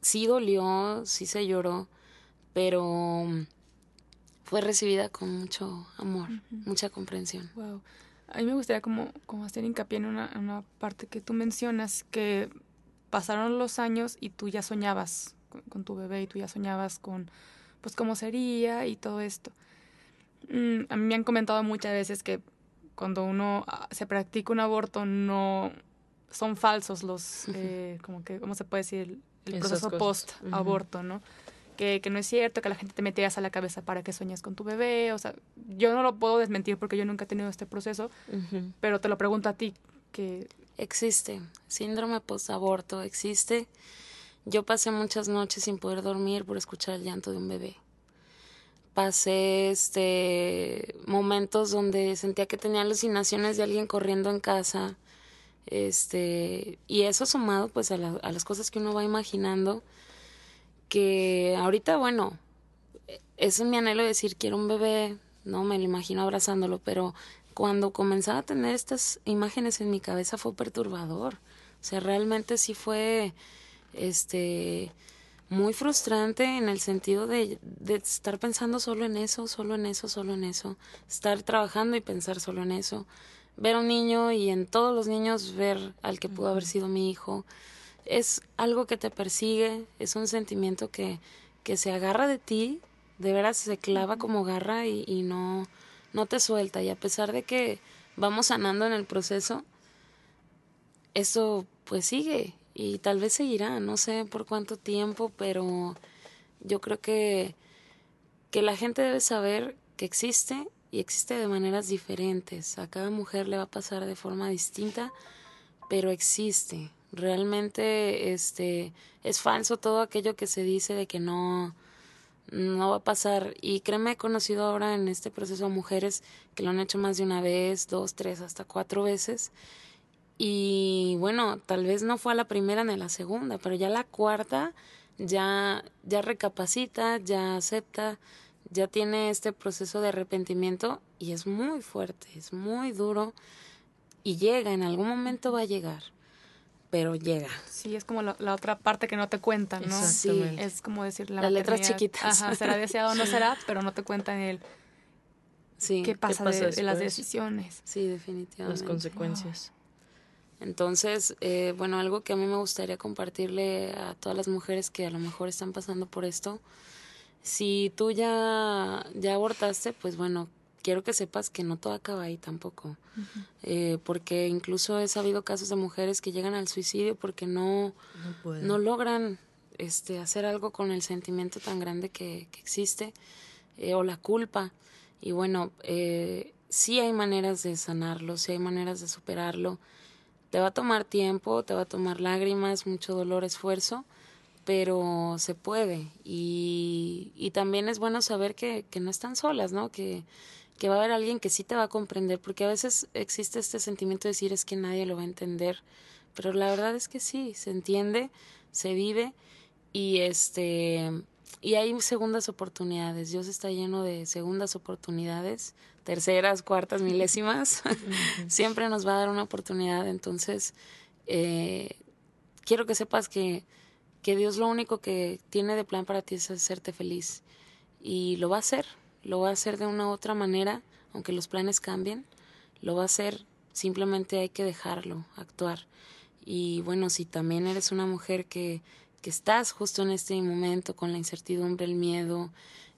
sí dolió, sí se lloró, pero mm, fue recibida con mucho amor, mucha comprensión. Wow. A mí me gustaría como, como hacer hincapié en una, una, parte que tú mencionas, que pasaron los años y tú ya soñabas con, tu bebé y tú ya soñabas con, pues, cómo sería y todo esto. Mm, a mí me han comentado muchas veces que cuando uno ah, se practica un aborto no, son falsos los, eh, como que, ¿cómo se puede decir? El, proceso post-aborto, ¿no? Que, que, no es cierto, que la gente te metías a la cabeza para que sueñes con tu bebé, o sea, yo no lo puedo desmentir porque yo nunca he tenido este proceso, pero te lo pregunto a ti, que... Existe, síndrome post-aborto existe. Yo pasé muchas noches sin poder dormir por escuchar el llanto de un bebé pasé este momentos donde sentía que tenía alucinaciones de alguien corriendo en casa este y eso sumado pues a, a las cosas que uno va imaginando que ahorita bueno es mi anhelo de decir quiero un bebé no me lo imagino abrazándolo pero cuando comenzaba a tener estas imágenes en mi cabeza fue perturbador. O sea realmente sí fue este muy frustrante en el sentido de, de, estar pensando solo en eso, solo en eso, solo en eso, estar trabajando y pensar solo en eso, ver a un niño y en todos los niños ver al que pudo haber sido mi hijo, es algo que te persigue, es un sentimiento que, que se agarra de ti, de veras se clava como garra y, y no, no te suelta, y a pesar de que vamos sanando en el proceso, eso pues sigue y tal vez seguirá, no sé por cuánto tiempo, pero yo creo que, que la gente debe saber que existe y existe de maneras diferentes. A cada mujer le va a pasar de forma distinta, pero existe. Realmente este es falso todo aquello que se dice de que no no va a pasar. Y créeme he conocido ahora en este proceso a mujeres que lo han hecho más de una vez, dos, tres, hasta cuatro veces. Y bueno, tal vez no fue a la primera ni a la segunda, pero ya la cuarta ya, ya recapacita, ya acepta, ya tiene este proceso de arrepentimiento y es muy fuerte, es muy duro y llega, en algún momento va a llegar, pero llega. Sí, es como la, otra parte que no te cuentan, ¿no? Sí. Es como decir la Las letras chiquitas. Ajá, será deseado o no será, pero no te cuentan el... Sí, ¿Qué pasa, de, las decisiones? Sí, definitivamente. Las consecuencias. Entonces, eh, bueno, algo que a mí me gustaría compartirle a todas las mujeres que a lo mejor están pasando por esto, si tú ya, ya abortaste, pues bueno, quiero que sepas que no todo acaba ahí tampoco, eh, porque incluso he sabido casos de mujeres que llegan al suicidio porque no, no, logran este, hacer algo con el sentimiento tan grande que, que existe eh, o la culpa. Y bueno, eh, sí hay maneras de sanarlo, sí hay maneras de superarlo te va a tomar tiempo, te va a tomar lágrimas, mucho dolor, esfuerzo, pero se puede. Y, y también es bueno saber que, que no están solas, ¿no? Que, que va a haber alguien que sí te va a comprender, porque a veces existe este sentimiento de decir es que nadie lo va a entender, pero la verdad es que sí, se entiende, se vive y este y hay segundas oportunidades. Dios está lleno de segundas oportunidades terceras, cuartas, milésimas, siempre nos va a dar una oportunidad. Entonces, eh, quiero que sepas que, que Dios lo único que tiene de plan para ti es hacerte feliz. Y lo va a hacer, lo va a hacer de una u otra manera, aunque los planes cambien, lo va a hacer, simplemente hay que dejarlo actuar. Y bueno, si también eres una mujer que, que estás justo en este momento con la incertidumbre, el miedo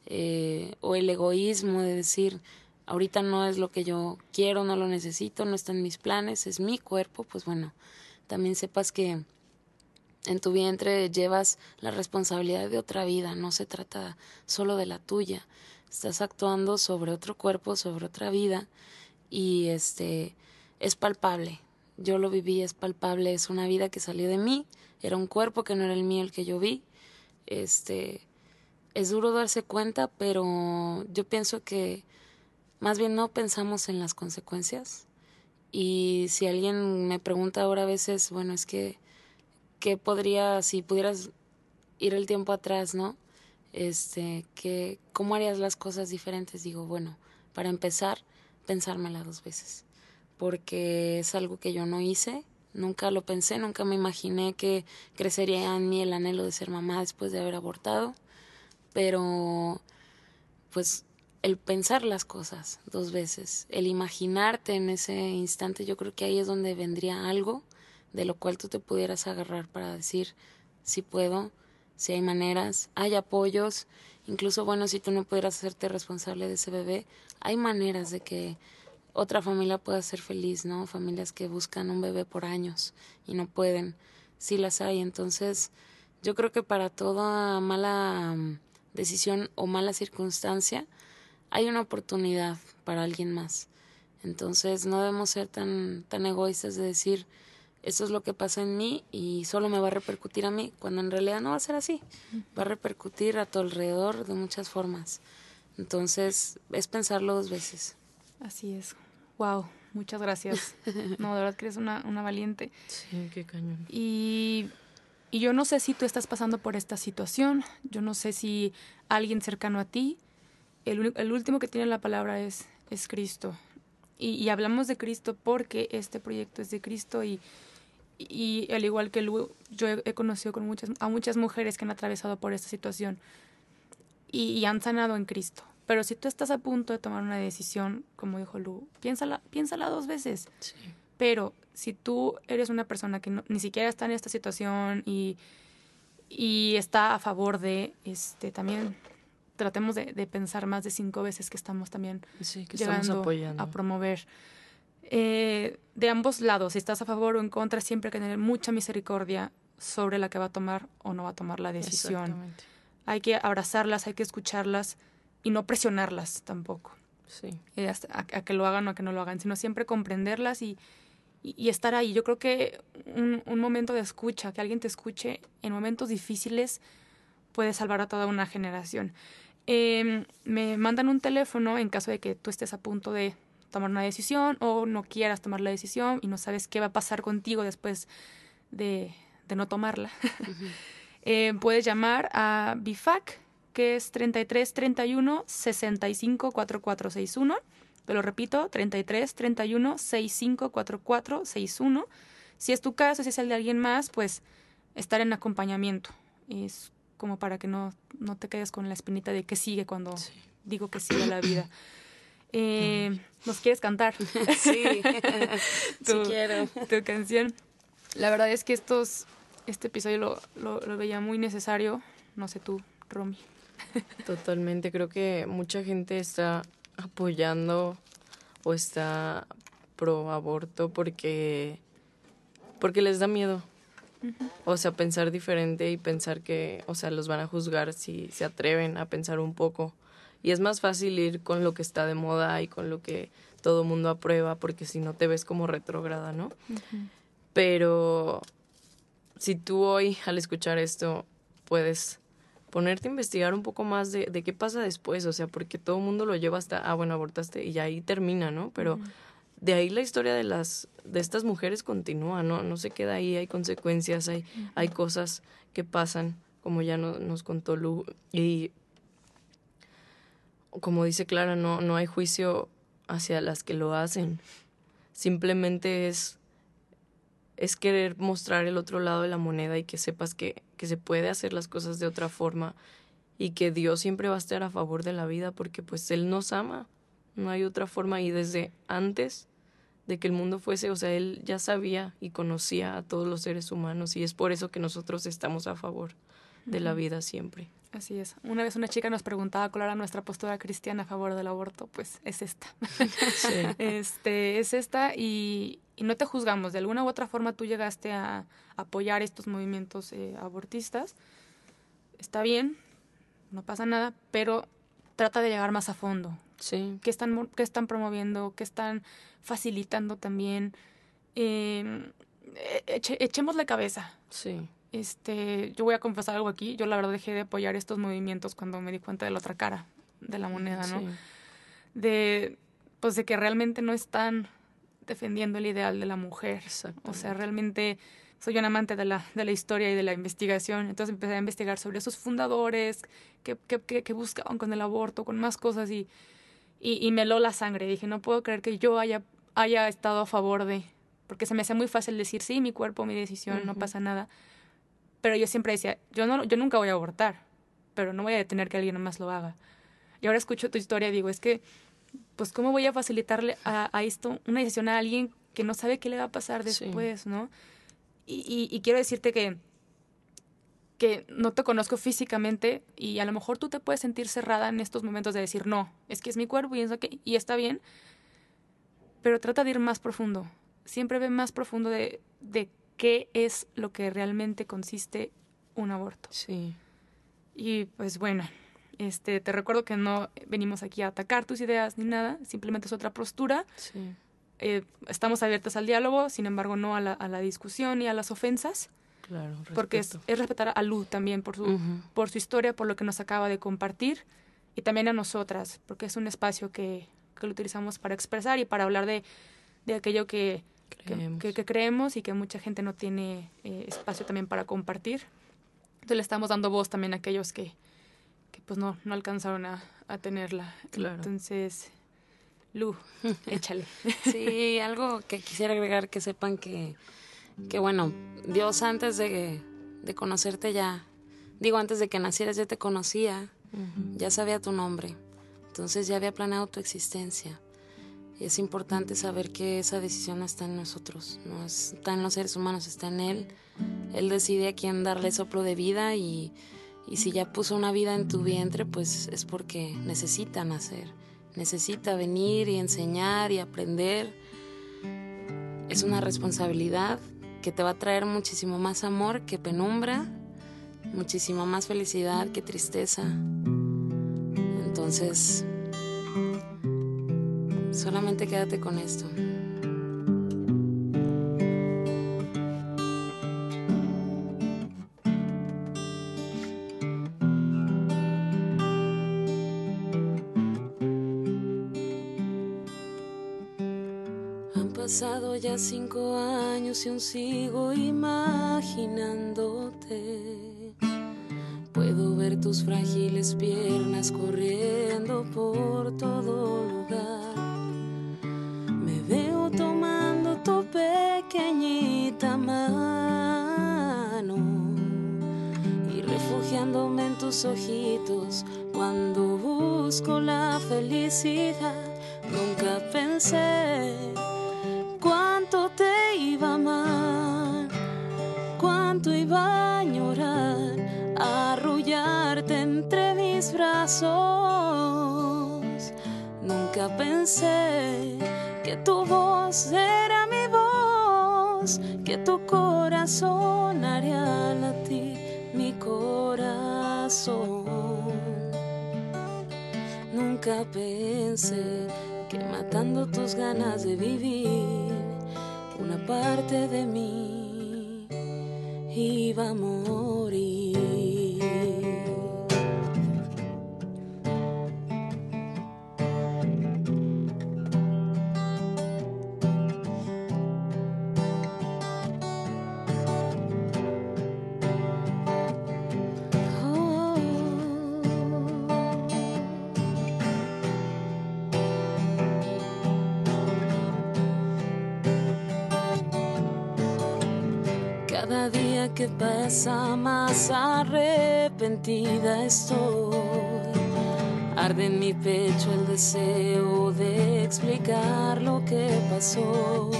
eh, o el egoísmo de decir, ahorita no es lo que yo quiero, no lo necesito, no está en mis planes, es mi cuerpo, pues bueno, también sepas que en tu vientre llevas la responsabilidad de otra vida, no se trata solo de la tuya, estás actuando sobre otro cuerpo, sobre otra vida y este es palpable. Yo lo viví, es palpable, es una vida que salió de mí, era un cuerpo que no era el mío el que yo vi. Este es duro darse cuenta, pero yo pienso que más bien no pensamos en las consecuencias. Y si alguien me pregunta ahora a veces, bueno, es que, ¿qué podría, si pudieras ir el tiempo atrás, ¿no? Este, que, ¿cómo harías las cosas diferentes? Digo, bueno, para empezar, pensármela dos veces. Porque es algo que yo no hice, nunca lo pensé, nunca me imaginé que crecería en mí el anhelo de ser mamá después de haber abortado. Pero, pues el pensar las cosas dos veces, el imaginarte en ese instante, yo creo que ahí es donde vendría algo de lo cual tú te pudieras agarrar para decir si puedo, si hay maneras, hay apoyos, incluso bueno, si tú no pudieras hacerte responsable de ese bebé, hay maneras de que otra familia pueda ser feliz, ¿no? Familias que buscan un bebé por años y no pueden, sí las hay. Entonces, yo creo que para toda mala mm, decisión o mala circunstancia, hay una oportunidad para alguien más. Entonces, no debemos ser tan, tan egoístas de decir, eso es lo que pasa en mí y solo me va a repercutir a mí, cuando en realidad no va a ser así. Va a repercutir a tu alrededor de muchas formas. Entonces, es pensarlo dos veces. Así es. Wow, muchas gracias. No, de verdad que eres una, una valiente. Sí, qué cañón. Y, y yo no sé si tú estás pasando por esta situación. Yo no sé si alguien cercano a ti. El, el último que tiene la palabra es, es Cristo. Y, y hablamos de Cristo porque este proyecto es de Cristo y, y al igual que Lu, yo he, he conocido con muchas, a muchas mujeres que han atravesado por esta situación y, y, han sanado en Cristo. Pero si tú estás a punto de tomar una decisión, como dijo Lu, piénsala, piénsala dos veces. Sí. Pero si tú eres una persona que no, ni siquiera está en esta situación y, y está a favor de, este, también tratemos de, de, pensar más de cinco veces que estamos también sí, que llegando estamos apoyando. a promover. Eh, de ambos lados, si estás a favor o en contra, siempre hay que tener mucha misericordia sobre la que va a tomar o no va a tomar la decisión. Hay que abrazarlas, hay que escucharlas y no presionarlas tampoco. Sí. Eh, a, a, que lo hagan o a que no lo hagan, sino siempre comprenderlas y, y, y estar ahí. Yo creo que un, un, momento de escucha, que alguien te escuche en momentos difíciles, puede salvar a toda una generación. Eh, me mandan un teléfono en caso de que tú estés a punto de tomar una decisión o no quieras tomar la decisión y no sabes qué va a pasar contigo después de, de no tomarla. Uh -huh. eh, puedes llamar a BIFAC, que es 33 31 65 44 61. Te lo repito, 33 31 65 44 61. Si es tu caso, si es el de alguien más, pues estar en acompañamiento. Es como para que no, no te quedes con la espinita de que sigue cuando sí. digo que sigue la vida. Eh, ¿Nos quieres cantar? Sí, tu, sí quiero. Tu canción. La verdad es que estos, este episodio lo, lo, lo veía muy necesario. No sé tú, Romy. Totalmente, creo que mucha gente está apoyando o está pro aborto porque porque les da miedo. Uh -huh. O sea, pensar diferente y pensar que, o sea, los van a juzgar si se atreven a pensar un poco. Y es más fácil ir con lo que está de moda y con lo que todo el mundo aprueba, porque si no te ves como retrógrada, ¿no? Uh -huh. Pero si tú hoy, al escuchar esto, puedes ponerte a investigar un poco más de, de qué pasa después, o sea, porque todo el mundo lo lleva hasta, ah, bueno, abortaste y ahí termina, ¿no? Pero uh -huh. de ahí la historia de las de estas mujeres continúa, ¿no? No se queda ahí, hay consecuencias, hay, uh -huh. hay cosas que pasan, como ya no, nos contó Lu, y como dice Clara, no, no hay juicio hacia las que lo hacen. Simplemente es, es querer mostrar el otro lado de la moneda y que sepas que, que se puede hacer las cosas de otra forma y que Dios siempre va a estar a favor de la vida porque pues Él nos ama. No hay otra forma y desde antes de que el mundo fuese, o sea, Él ya sabía y conocía a todos los seres humanos y es por eso que nosotros estamos a favor de la vida siempre. Así es. Una vez una chica nos preguntaba cuál era nuestra postura cristiana a favor del aborto, pues es esta. Sí. este, es esta y, y, no te juzgamos. De alguna u otra forma tú llegaste a apoyar estos movimientos eh, abortistas. Está bien, no pasa nada, pero trata de llegar más a fondo. Sí. ¿Qué están, qué están promoviendo? ¿Qué están facilitando también? Eh, eche, echemos la cabeza. Sí este, yo voy a confesar algo aquí, yo la verdad dejé de apoyar estos movimientos cuando me di cuenta de la otra cara de la moneda, ¿no? Sí. De, pues de que realmente no están defendiendo el ideal de la mujer. O sea, realmente soy un amante de la, de la historia y de la investigación, entonces empecé a investigar sobre sus fundadores, que, que, que, que buscaban con el aborto, con más cosas, y, y, y me heló la sangre. Dije, no puedo creer que yo haya, haya estado a favor de, porque se me hace muy fácil decir, sí, mi cuerpo, mi decisión, uh -huh. no pasa nada pero yo siempre decía, yo, no, yo nunca voy a abortar, pero no voy a detener que alguien más lo haga. Y ahora escucho tu historia y digo, es que, pues, ¿cómo voy a facilitarle a, a esto una decisión a alguien que no sabe qué le va a pasar después, sí. ¿no? Y, y, y, quiero decirte que, que no te conozco físicamente y a lo mejor tú te puedes sentir cerrada en estos momentos de decir, no, es que es mi cuerpo y, que, y está bien, pero trata de ir más profundo. Siempre ve más profundo de, de qué es lo que realmente consiste un aborto. Sí. Y pues bueno, este, te recuerdo que no venimos aquí a atacar tus ideas ni nada, simplemente es otra postura. Sí. Eh, estamos abiertas al diálogo, sin embargo no a la, a la discusión ni a las ofensas, Claro. porque es, respetar a Lu también por su, Ujú. por su historia, por lo que nos acaba de compartir y también a nosotras, porque es un espacio que, que lo utilizamos para expresar y para hablar de, de aquello que, que- Creemos. que- que creemos y que mucha gente no tiene eh, espacio también para compartir. Entonces le estamos dando voz también a aquellos que, que pues no, no alcanzaron a, a tenerla. Claro. Entonces, Lu, échale. Sí, algo que quisiera agregar que sepan que, que bueno, Dios antes de, de conocerte ya, digo, antes de que nacieras ya te conocía, ya sabía tu nombre, entonces ya había planeado tu existencia. Es importante saber que esa decisión está en nosotros, no está en los seres humanos, está en Él. Él decide a quién darle soplo de vida y, y si ya puso una vida en tu vientre, pues es porque necesita nacer, necesita venir y enseñar y aprender. Es una responsabilidad que te va a traer muchísimo más amor que penumbra, muchísimo más felicidad que tristeza. Entonces, solamente quédate con esto. Han pasado ya cinco años y aún sigo imaginándote. Voz era mi voz, que tu corazón haría latir mi corazón. Nunca pensé que matando tus ganas de vivir, una parte de mí iba a morir. Arrepentida estoy. Arde en mi pecho el deseo de explicar lo que pasó.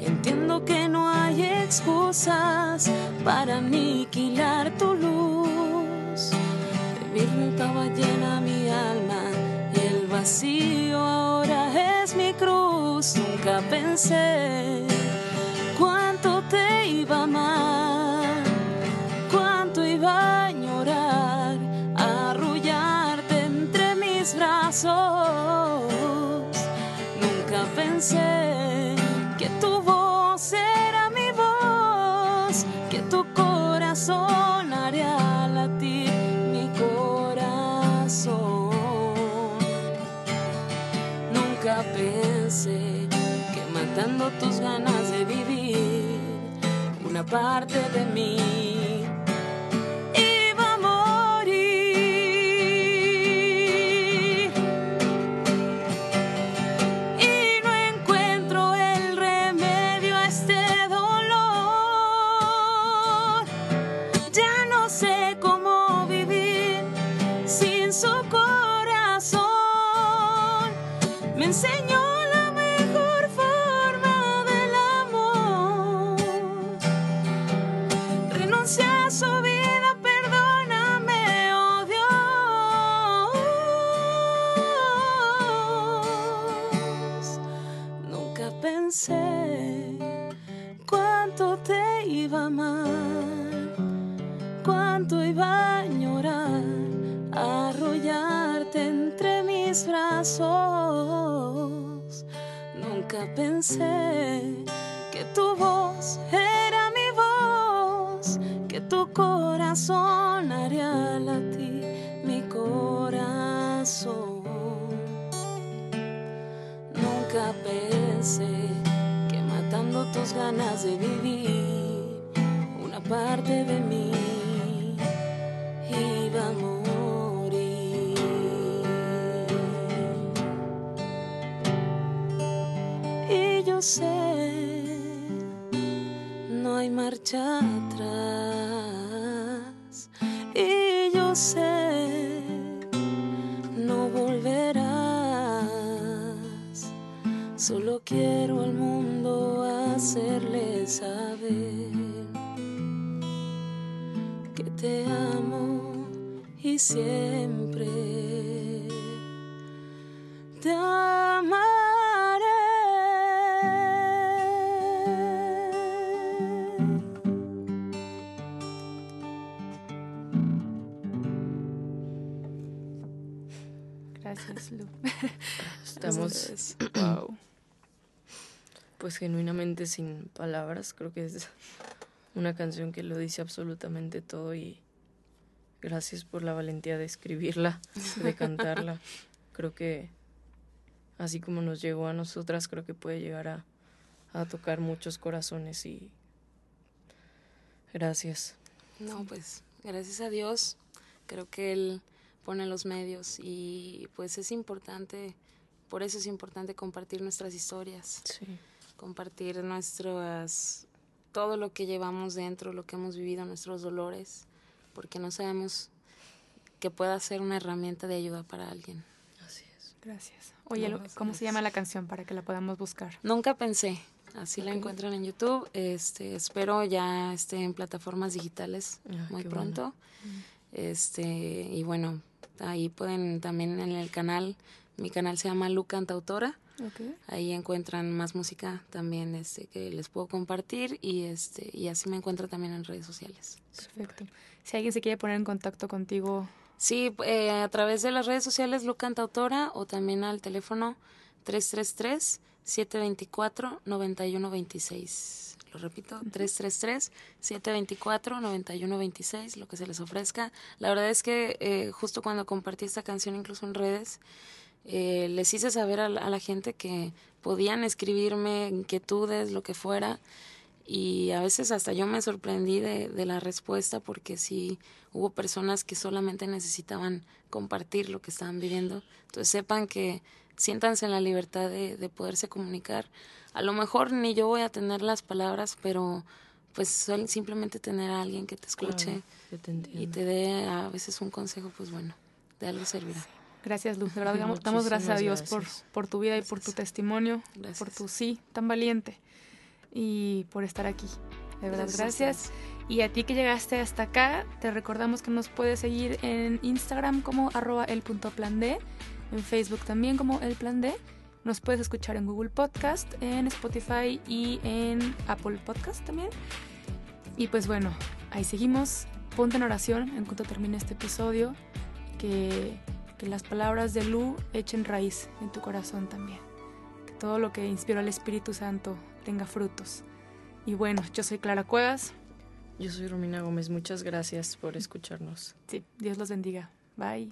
Entiendo que no hay excusas para aniquilar tu luz. De estaba llena mi alma y el vacío ahora es mi cruz. Nunca pensé pensé que tu voz era mi voz, que tu corazón haría latir mi corazón. Nunca pensé que matando tus ganas de vivir, una parte de mí siempre te amaré. Gracias, Lu. Estamos wow. pues genuinamente sin palabras. Creo que es una canción que lo dice absolutamente todo y gracias por la valentía de escribirla, de cantarla. Creo que así como nos llegó a nosotras, creo que puede llegar a, a tocar muchos corazones y gracias. No, pues gracias a Dios, creo que Él pone los medios y pues es importante, por eso es importante compartir nuestras historias, Sí. compartir nuestras, todo lo que llevamos dentro, lo que hemos vivido, nuestros dolores, porque no sabemos que pueda ser una herramienta de ayuda para alguien. Así es. Gracias. Oye, No, Lu, gracias. ¿cómo se llama la canción para que la podamos buscar? Nunca pensé, así la encuentran en YouTube, este, espero ya esté en plataformas digitales Ah, muy bueno. pronto. Este, y bueno, ahí pueden también en el canal, mi canal se llama Lu Cantautora, Ahí encuentran más música también este que les puedo compartir y este y así me encuentran también en redes sociales. Perfecto. Si alguien se quiere poner en contacto contigo, Sí, eh, a través de las redes sociales Lu Cantautora o también al teléfono 333 724 9126. Lo repito, 333 724 9126, lo que se les ofrezca. La verdad es que eh, justo cuando compartí esta canción incluso en redes eh, les hice saber a la, a la gente que podían escribirme inquietudes, lo que fuera. Y a veces hasta yo me sorprendí de, de la respuesta porque sí hubo personas que solamente necesitaban compartir lo que estaban viviendo. Entonces sepan que siéntanse en la libertad de, de poderse comunicar. A lo mejor ni yo voy a tener las palabras, pero pues simplemente tener a alguien que te escuche Claro, que te y te dé a veces un consejo, pues bueno, de algo servirá. Gracias, Luz. De verdad, damos, damos gracias a Dios por, por tu vida y por tu testimonio, Gracias. por tu sí tan valiente y por estar aquí. De verdad, Gracias. Y a ti que llegaste hasta acá, te recordamos que nos puedes seguir en Instagram como arroba el punto plan D, en Facebook también como el plan D. Nos puedes escuchar en Google Podcast, en Spotify y en Apple Podcast también. Y pues bueno, ahí seguimos. Ponte en oración en cuanto termine este episodio. Que, que las palabras de Lu echen raíz en tu corazón también. Que todo lo que inspiró al Espíritu Santo tenga frutos. Y bueno, yo soy Clara Cuevas. Yo soy Romina Gómez. Muchas gracias por escucharnos. Sí, Dios los bendiga. Bye.